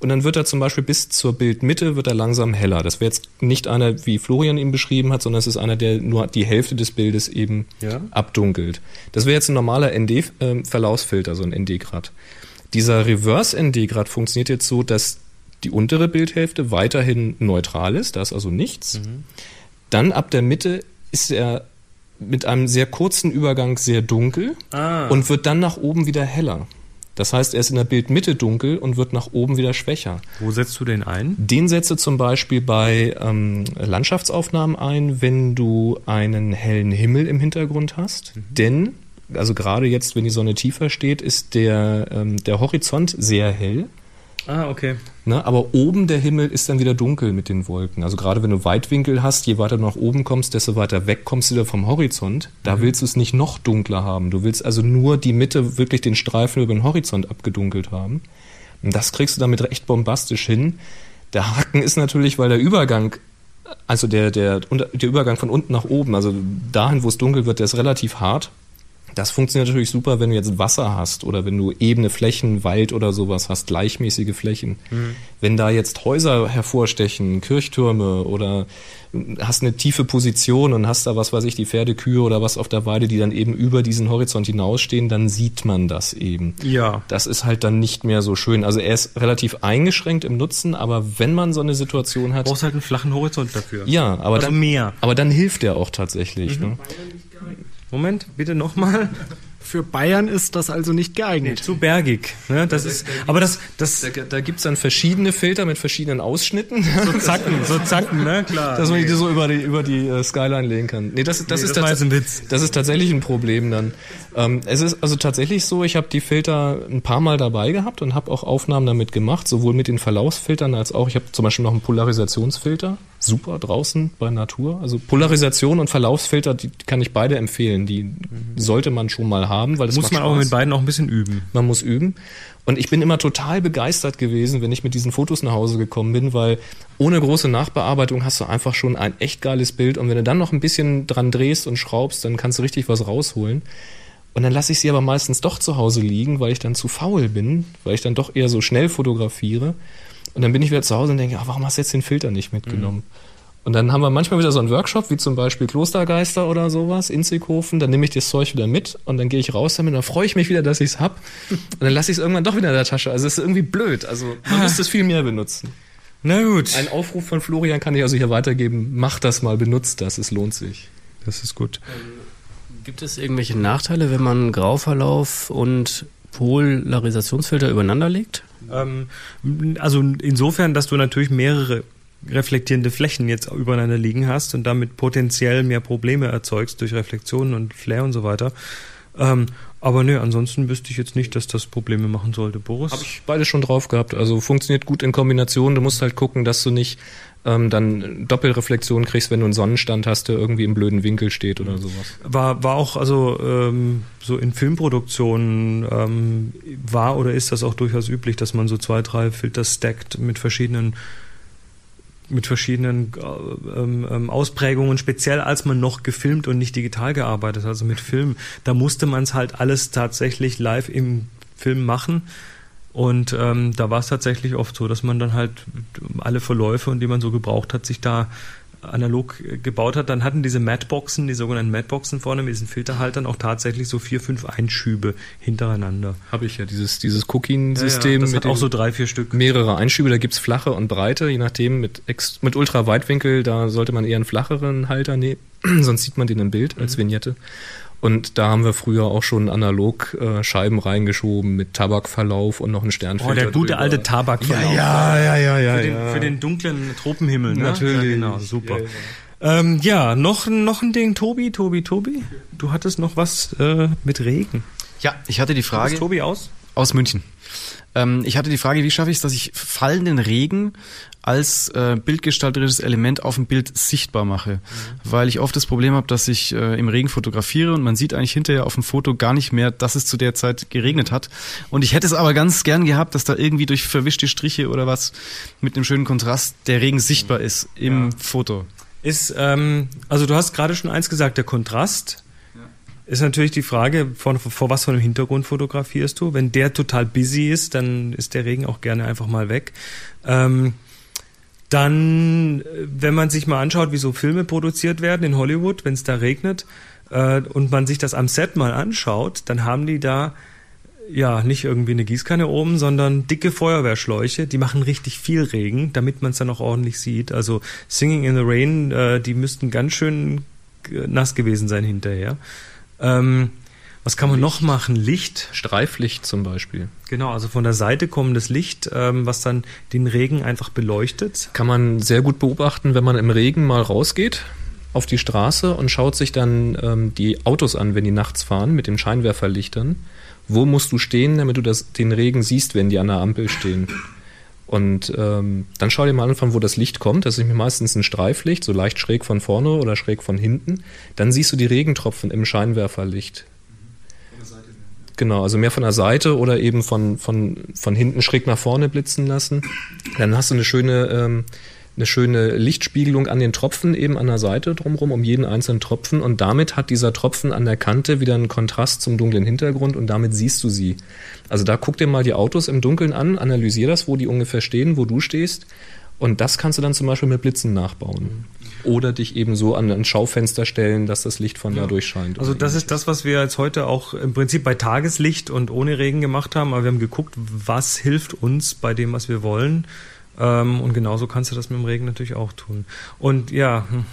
und dann wird er zum Beispiel bis zur Bildmitte wird er langsam heller. Das wäre jetzt nicht einer, wie Florian ihn beschrieben hat, sondern es ist einer, der nur die Hälfte des Bildes eben Ja. abdunkelt. Das wäre jetzt ein normaler ND-Verlaufsfilter, so ein ND-Grad. Dieser Reverse-ND-Grad funktioniert jetzt so, dass die untere Bildhälfte weiterhin neutral ist, da ist also nichts. Dann ab der Mitte ist er mit einem sehr kurzen Übergang sehr dunkel Ah. und wird dann nach oben wieder heller. Das heißt, er ist in der Bildmitte dunkel und wird nach oben wieder schwächer. Wo setzt du den ein? Den setze zum Beispiel bei ähm, Landschaftsaufnahmen ein, wenn du einen hellen Himmel im Hintergrund hast. Denn, also gerade jetzt, wenn die Sonne tiefer steht, ist der, ähm, der Horizont sehr hell. Ah, okay. Ne, aber oben der Himmel ist dann wieder dunkel mit den Wolken. Also gerade wenn du Weitwinkel hast, je weiter du nach oben kommst, desto weiter weg kommst du wieder vom Horizont. Da willst du es nicht noch dunkler haben. Du willst also nur die Mitte, wirklich den Streifen über den Horizont abgedunkelt haben. Und das kriegst du damit recht bombastisch hin. Der Haken ist natürlich, weil der Übergang, also der, der, der Übergang von unten nach oben, also dahin, wo es dunkel wird, der ist relativ hart. Das funktioniert natürlich super, wenn du jetzt Wasser hast oder wenn du ebene Flächen, Wald oder sowas hast, gleichmäßige Flächen. Wenn da jetzt Häuser hervorstechen, Kirchtürme oder hast eine tiefe Position und hast da was weiß ich, die Pferdekühe oder was auf der Weide, die dann eben über diesen Horizont hinausstehen, dann sieht man das eben. Ja. Das ist halt dann nicht mehr so schön. Also er ist relativ eingeschränkt im Nutzen, aber wenn man so eine Situation hat, Du brauchst halt einen flachen Horizont dafür. ja, aber Also dann mehr. Aber dann hilft er auch tatsächlich. Ne? Moment, bitte nochmal. Für Bayern ist das also nicht geeignet. Zu bergig. Ne? Das ist, aber das, das, Da, da gibt's dann verschiedene Filter mit verschiedenen Ausschnitten, *laughs* so zacken, so zacken, ne? *laughs* Klar. dass man die so über die, über die äh, Skyline legen kann. Nee, das, das, Nee, ist das Witz. das ist tatsächlich ein Problem dann. Ähm, es ist also tatsächlich so, ich habe die Filter ein paar Mal dabei gehabt und habe auch Aufnahmen damit gemacht, sowohl mit den Verlaufsfiltern als auch, ich habe zum Beispiel noch einen Polarisationsfilter, super draußen bei Natur. Also Polarisation und Verlaufsfilter, die kann ich beide empfehlen. Die sollte man schon mal haben, weil das muss man auch mit beiden auch ein bisschen üben. Man muss üben. Und ich bin immer total begeistert gewesen, wenn ich mit diesen Fotos nach Hause gekommen bin, weil ohne große Nachbearbeitung hast du einfach schon ein echt geiles Bild. Und wenn du dann noch ein bisschen dran drehst und schraubst, dann kannst du richtig was rausholen. Und dann lasse ich sie aber meistens doch zu Hause liegen, weil ich dann zu faul bin, weil ich dann doch eher so schnell fotografiere. Und dann bin ich wieder zu Hause und denke, ah, warum hast du jetzt den Filter nicht mitgenommen? Und dann haben wir manchmal wieder so einen Workshop, wie zum Beispiel Klostergeister oder sowas in Sieghofen. Dann nehme ich das Zeug wieder mit und dann gehe ich raus damit. Dann freue ich mich wieder, dass ich es hab. Und dann lasse ich es irgendwann doch wieder in der Tasche. Also es ist irgendwie blöd. Also man müsste es viel mehr benutzen. Na gut. Ein Aufruf von Florian kann ich also hier weitergeben. Macht das mal, benutzt das. Es lohnt sich. Das ist gut. Gibt es irgendwelche Nachteile, wenn man Grauverlauf und Polarisationsfilter übereinander legt? Ähm, also insofern, dass du natürlich mehrere reflektierende Flächen jetzt übereinander liegen hast und damit potenziell mehr Probleme erzeugst durch Reflexionen und Flair und so weiter. Ähm, aber nö, ansonsten wüsste ich jetzt nicht, dass das Probleme machen sollte. Boris? Habe ich beides schon drauf gehabt. Also funktioniert gut in Kombination. Du musst halt gucken, dass du nicht ähm, dann Doppelreflexion kriegst, wenn du einen Sonnenstand hast, der irgendwie im blöden Winkel steht oder sowas. War, war auch, also ähm, so in Filmproduktionen ähm, war oder ist das auch durchaus üblich, dass man so zwei, drei Filter stackt mit verschiedenen mit verschiedenen äh, ähm, ähm, Ausprägungen, speziell als man noch gefilmt und nicht digital gearbeitet hat, also mit Film, da musste man es halt alles tatsächlich live im Film machen. Und ähm, da war es tatsächlich oft so, dass man dann halt alle Verläufe und die man so gebraucht hat, sich da analog gebaut hat, dann hatten diese Matboxen, die sogenannten Matboxen vorne mit diesen Filterhaltern auch tatsächlich so vier, fünf Einschübe hintereinander. Habe ich ja dieses, dieses Cooking-System Ja, ja, das mit hat auch so drei, vier Stück. mehrere Einschübe, da gibt's flache und breite, je nachdem mit, ex mit Ultraweitwinkel, da sollte man eher einen flacheren Halter nehmen, *clears throat* sonst sieht man den im Bild als Vignette. Und da haben wir früher auch schon analog äh, Scheiben reingeschoben mit Tabakverlauf und noch einen Sternfilter. Oh, der gute drüber. alte Tabakverlauf. Ja, ja, ja, ja, für, den, ja. für den dunklen Tropenhimmel, ne? Natürlich. Ja, genau, super. Ja, Ja, ähm, ja noch, noch ein Ding, Tobi, Tobi, Tobi. Du hattest noch was äh, mit Regen. Ja, ich hatte die Ist Frage Tobi aus? aus München. Ähm, ich hatte die Frage, wie schaffe ich es, dass ich fallenden Regen als äh, bildgestalterisches Element auf dem Bild sichtbar mache. Weil ich oft das Problem habe, dass ich äh, im Regen fotografiere und man sieht eigentlich hinterher auf dem Foto gar nicht mehr, dass es zu der Zeit geregnet hat. Und ich hätte es aber ganz gern gehabt, dass da irgendwie durch verwischte Striche oder was mit einem schönen Kontrast der Regen sichtbar ist im Foto. Ist, ähm, also du hast gerade schon eins gesagt, der Kontrast. Ist natürlich die Frage, vor, vor was für einem Hintergrund fotografierst du? Wenn der total busy ist, dann ist der Regen auch gerne einfach mal weg. Ähm, dann, wenn man sich mal anschaut, wie so Filme produziert werden in Hollywood, wenn es da regnet äh, und man sich das am Set mal anschaut, dann haben die da ja nicht irgendwie eine Gießkanne oben, sondern dicke Feuerwehrschläuche. Die machen richtig viel Regen, damit man es dann auch ordentlich sieht. Also Singing in the Rain, äh, die müssten ganz schön nass gewesen sein hinterher. Ähm, was kann man noch machen? Licht. Streiflicht zum Beispiel. Genau, also von der Seite kommendes Licht, ähm, was dann den Regen einfach beleuchtet. Kann man sehr gut beobachten, wenn man im Regen mal rausgeht auf die Straße und schaut sich dann ähm, die Autos an, wenn die nachts fahren mit den Scheinwerferlichtern. Wo musst du stehen, damit du das, den Regen siehst, wenn die an der Ampel stehen? Und ähm, dann schau dir mal an, von wo das Licht kommt. Das ist nämlich meistens ein Streiflicht, so leicht schräg von vorne oder schräg von hinten. Dann siehst du die Regentropfen im Scheinwerferlicht. Genau, also mehr von der Seite oder eben von, von, von hinten schräg nach vorne blitzen lassen. Dann hast du eine schöne, ähm, eine schöne Lichtspiegelung an den Tropfen eben an der Seite drumherum, um jeden einzelnen Tropfen. Und damit hat dieser Tropfen an der Kante wieder einen Kontrast zum dunklen Hintergrund und damit siehst du sie. Also da guck dir mal die Autos im Dunkeln an, analysier das, wo die ungefähr stehen, wo du stehst. Und das kannst du dann zum Beispiel mit Blitzen nachbauen. Oder dich eben so an ein Schaufenster stellen, dass das Licht von da durchscheint. Also das ist das, was wir jetzt heute auch im Prinzip bei Tageslicht und ohne Regen gemacht haben. Aber wir haben geguckt, was hilft uns bei dem, was wir wollen. Ähm, und genauso kannst du das mit dem Regen natürlich auch tun. Und ja, hm,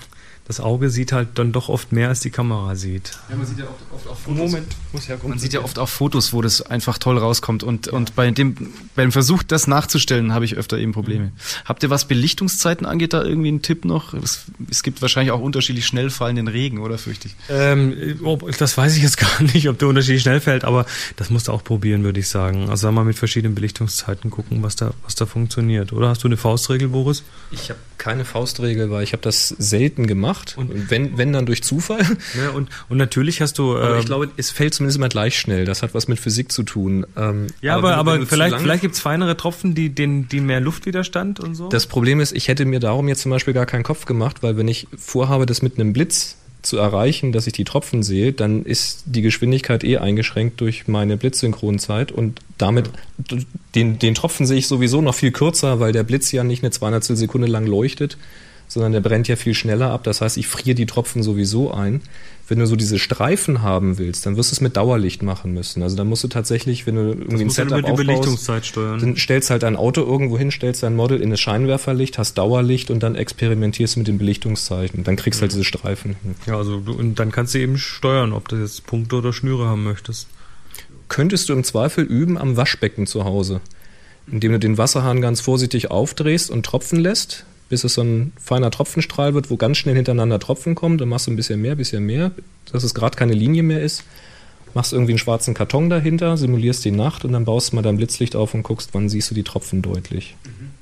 das Auge sieht halt dann doch oft mehr, als die Kamera sieht. Ja, man sieht ja oft, oft auf Moment, muss herkommen. Man sieht ja oft auf Fotos, wo das einfach toll rauskommt. Und, und bei dem, beim Versuch, das nachzustellen, habe ich öfter eben Probleme. Habt ihr, was Belichtungszeiten angeht, da irgendwie einen Tipp noch? Es, es gibt wahrscheinlich auch unterschiedlich schnell fallenden Regen, oder fürchte ich? Ähm, ob, das weiß ich jetzt *laughs* gar nicht, ob der unterschiedlich schnell fällt, aber das musst du auch probieren, würde ich sagen. Also mal mit verschiedenen Belichtungszeiten gucken, was da, was da funktioniert. Oder hast du eine Faustregel, Boris? Ich habe keine Faustregel, weil ich habe das selten gemacht. Und wenn, wenn dann durch Zufall. Ja, und, und natürlich hast du. Aber ähm, ich glaube, es fällt zumindest immer gleich schnell. Das hat was mit Physik zu tun. Ähm, ja, aber, wenn aber zu vielleicht, vielleicht gibt's feinere Tropfen, die, den, die mehr Luftwiderstand und so. Das Problem ist, ich hätte mir darum jetzt zum Beispiel gar keinen Kopf gemacht, weil wenn ich vorhabe, das mit einem Blitz zu erreichen, dass ich die Tropfen sehe, dann ist die Geschwindigkeit eh eingeschränkt durch meine Blitzsynchronzeit und damit den, den Tropfen sehe ich sowieso noch viel kürzer, weil der Blitz ja nicht eine 200 Sekunde lang leuchtet, sondern der brennt ja viel schneller ab. Das heißt, ich friere die Tropfen sowieso ein. Wenn du so diese Streifen haben willst, dann wirst du es mit Dauerlicht machen müssen. Also dann musst du tatsächlich, wenn du irgendwie ein du dann Setup über die aufbaust, Belichtungszeit steuern. dann stellst halt ein Auto irgendwo hin, stellst dein Model in das Scheinwerferlicht, hast Dauerlicht und dann experimentierst mit den Belichtungszeichen. Dann kriegst du halt diese Streifen. hin. Ja, also du, und dann kannst du eben steuern, ob du jetzt Punkte oder Schnüre haben möchtest. Könntest du im Zweifel üben am Waschbecken zu Hause, indem du den Wasserhahn ganz vorsichtig aufdrehst und tropfen lässt, bis es so ein feiner Tropfenstrahl wird, wo ganz schnell hintereinander Tropfen kommen. Dann machst du ein bisschen mehr, bisschen mehr, dass es gerade keine Linie mehr ist. Machst irgendwie einen schwarzen Karton dahinter, simulierst die Nacht und dann baust du mal dein Blitzlicht auf und guckst, wann siehst du die Tropfen deutlich.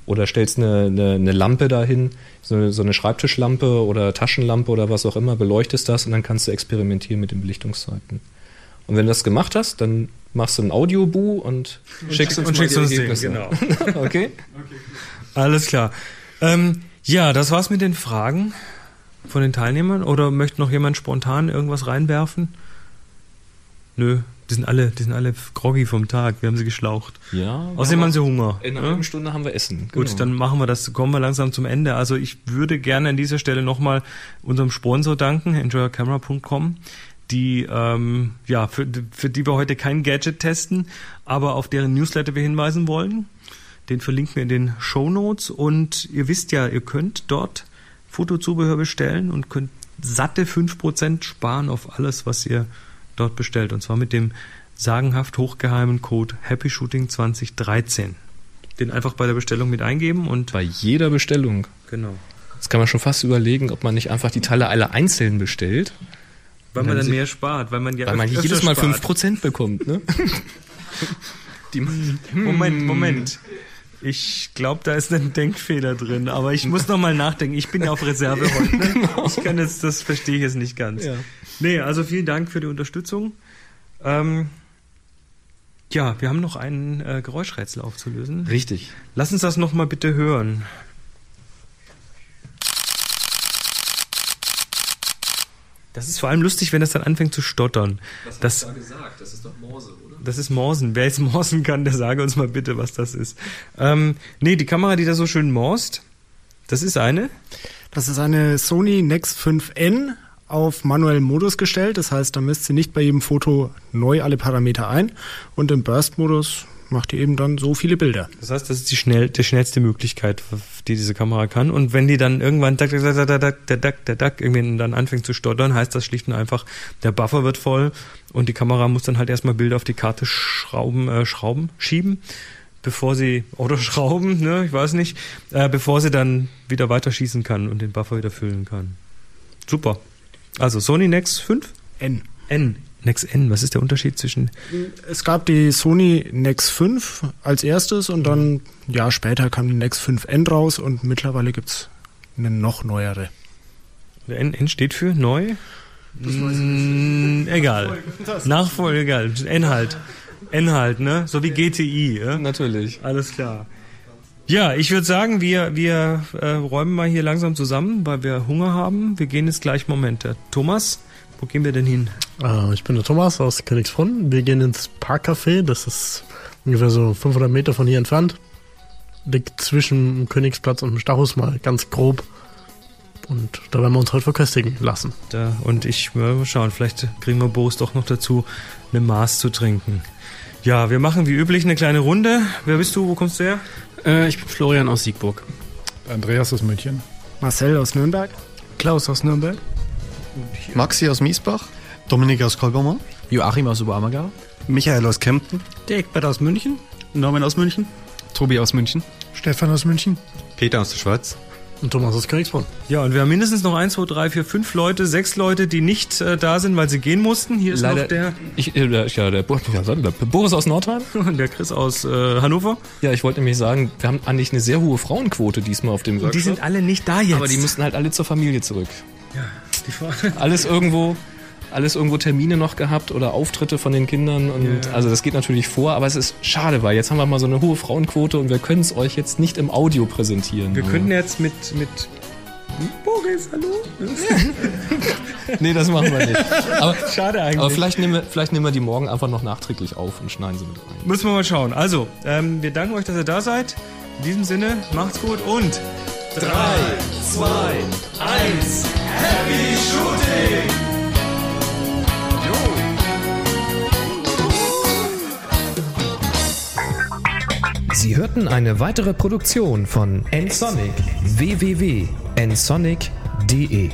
Oder stellst eine, eine, eine Lampe dahin, so eine, so eine Schreibtischlampe oder Taschenlampe oder was auch immer, beleuchtest das und dann kannst du experimentieren mit den Belichtungszeiten. Und wenn du das gemacht hast, dann machst du ein Audiobu und schickst uns und mal schickst die uns den, Ergebnisse. genau. *laughs* okay? Alles klar. Ähm, ja, das war's mit den Fragen von den Teilnehmern. Oder möchte noch jemand spontan irgendwas reinwerfen? Nö, Die sind alle, die sind alle groggy vom Tag. Wir haben sie geschlaucht. Ja. Außerdem haben sie Hunger. In einer ja? halben Stunde haben wir Essen. Gut, Genau. dann machen wir das, kommen wir langsam zum Ende. Also ich würde gerne an dieser Stelle nochmal unserem Sponsor danken, enjoycamera.com, die, ähm, ja, für, für die wir heute kein Gadget testen, aber auf deren Newsletter wir hinweisen wollen. Den verlinken wir in den Show Notes und ihr wisst ja, ihr könnt dort Fotozubehör bestellen und könnt satte 5% sparen auf alles, was ihr dort bestellt. Und zwar mit dem sagenhaft hochgeheimen Code Happy Shooting 2013. Den einfach bei der Bestellung mit eingeben und Bei jeder Bestellung. genau. Das kann man schon fast überlegen, ob man nicht einfach die Teile alle einzeln bestellt. Weil man dann dann mehr spart, weil man ja Weil man jedes Mal spart. 5% bekommt, ne? *laughs* Moment, Moment. Ich glaube, da ist ein Denkfehler drin, aber ich muss noch mal nachdenken. Ich bin ja auf Reserve heute. Ne? *laughs* Ich kann jetzt, das verstehe ich jetzt nicht ganz. Ja. Nee, also vielen Dank für die Unterstützung. Ähm, ja, wir haben noch ein äh, Geräuschrätsel aufzulösen. Richtig. Lass uns das noch mal bitte hören. Das ist vor allem lustig, wenn das dann anfängt zu stottern. Das, gesagt? Das ist doch Morse, oder? Das ist Morsen. Wer jetzt morsen kann, der sage uns mal bitte, was das ist. Ähm, nee, die Kamera, die da so schön morst, das ist eine. Das ist eine Sony Nex 5N auf manuellen Modus gestellt. Das heißt, da misst sie nicht bei jedem Foto neu alle Parameter ein. Und im Burst-Modus macht die eben dann so viele Bilder. Das heißt, das ist die, schnell, die schnellste Möglichkeit, die diese Kamera kann. Und wenn die dann irgendwann dack, dack, dack, dack, dack, dack, dack, dack, irgendwie dann anfängt zu stottern, heißt das schlicht und einfach, der Buffer wird voll und die Kamera muss dann halt erstmal Bilder auf die Karte schrauben, äh, schrauben, schieben, bevor sie, *laughs* oder schrauben, ne, ich weiß nicht, äh, bevor sie dann wieder weiterschießen kann und den Buffer wieder füllen kann. Super. Also Sony Nex 5? N. N. Nex N, was ist der Unterschied zwischen Es gab die Sony Nex 5 als erstes und dann ein Jahr später kam die Nex 5N raus und mittlerweile gibt's eine noch neuere. Der N, N steht für neu? Mm, egal. Nachfolge, egal. N halt. N halt, ne? So wie GTI, ja? Natürlich. Alles klar. Ja, ich würde sagen, wir, wir äh, räumen mal hier langsam zusammen, weil wir Hunger haben. Wir gehen jetzt gleich Moment. Der Thomas, wo gehen wir denn hin? Äh, ich bin der Thomas aus Königsbrunn. Wir gehen ins Parkcafé. Das ist ungefähr so 500 Meter von hier entfernt. Liegt zwischen dem Königsplatz und dem Stachus mal ganz grob. Und da werden wir uns heute verköstigen lassen. Da, und ich mal schauen, vielleicht kriegen wir Boris doch noch dazu, eine Maß zu trinken. Ja, wir machen wie üblich eine kleine Runde. Wer bist du? Wo kommst du her? Äh, ich bin Florian aus Siegburg. Andreas aus München. Marcel aus Nürnberg. Klaus aus Nürnberg. Maxi aus Miesbach. Dominik aus Kolbermann. Joachim aus Oberammergau. Michael aus Kempten. Dirk Bett aus München. Norman aus München. Tobi aus München. Stefan aus München. Peter aus der Schweiz. Und Thomas aus Königsbrunn. Ja, und wir haben mindestens noch eins, zwei, drei, vier, fünf Leute, sechs Leute, die nicht äh, da sind, weil sie gehen mussten. Hier ist Leider, noch der, ich, äh, der, ja, der, Bo- ja, der Boris aus Nordheim. *laughs* der Chris aus äh, Hannover. Ja, ich wollte nämlich sagen, wir haben eigentlich eine sehr hohe Frauenquote diesmal auf dem Und Workshop. die sind alle nicht da jetzt. aber die müssen halt alle zur Familie zurück. ja, Frage. *laughs* Alles irgendwo, alles irgendwo Termine noch gehabt oder Auftritte von den Kindern und Ja. also das geht natürlich vor, aber es ist schade, weil jetzt haben wir mal so eine hohe Frauenquote und wir können es euch jetzt nicht im Audio präsentieren. Wir könnten jetzt mit, mit Boris, hallo? *laughs* nee, das machen wir nicht. Aber, *laughs* Schade eigentlich. aber vielleicht nehmen, wir, vielleicht nehmen wir die morgen einfach noch nachträglich auf und schneiden sie mit rein. Müssen wir mal schauen. Also, ähm, wir danken euch, dass ihr da seid. In diesem Sinne, macht's gut und 3, 2, 1, Happy Shooting! Sie hörten eine weitere Produktion von nsonic www.nsonic.de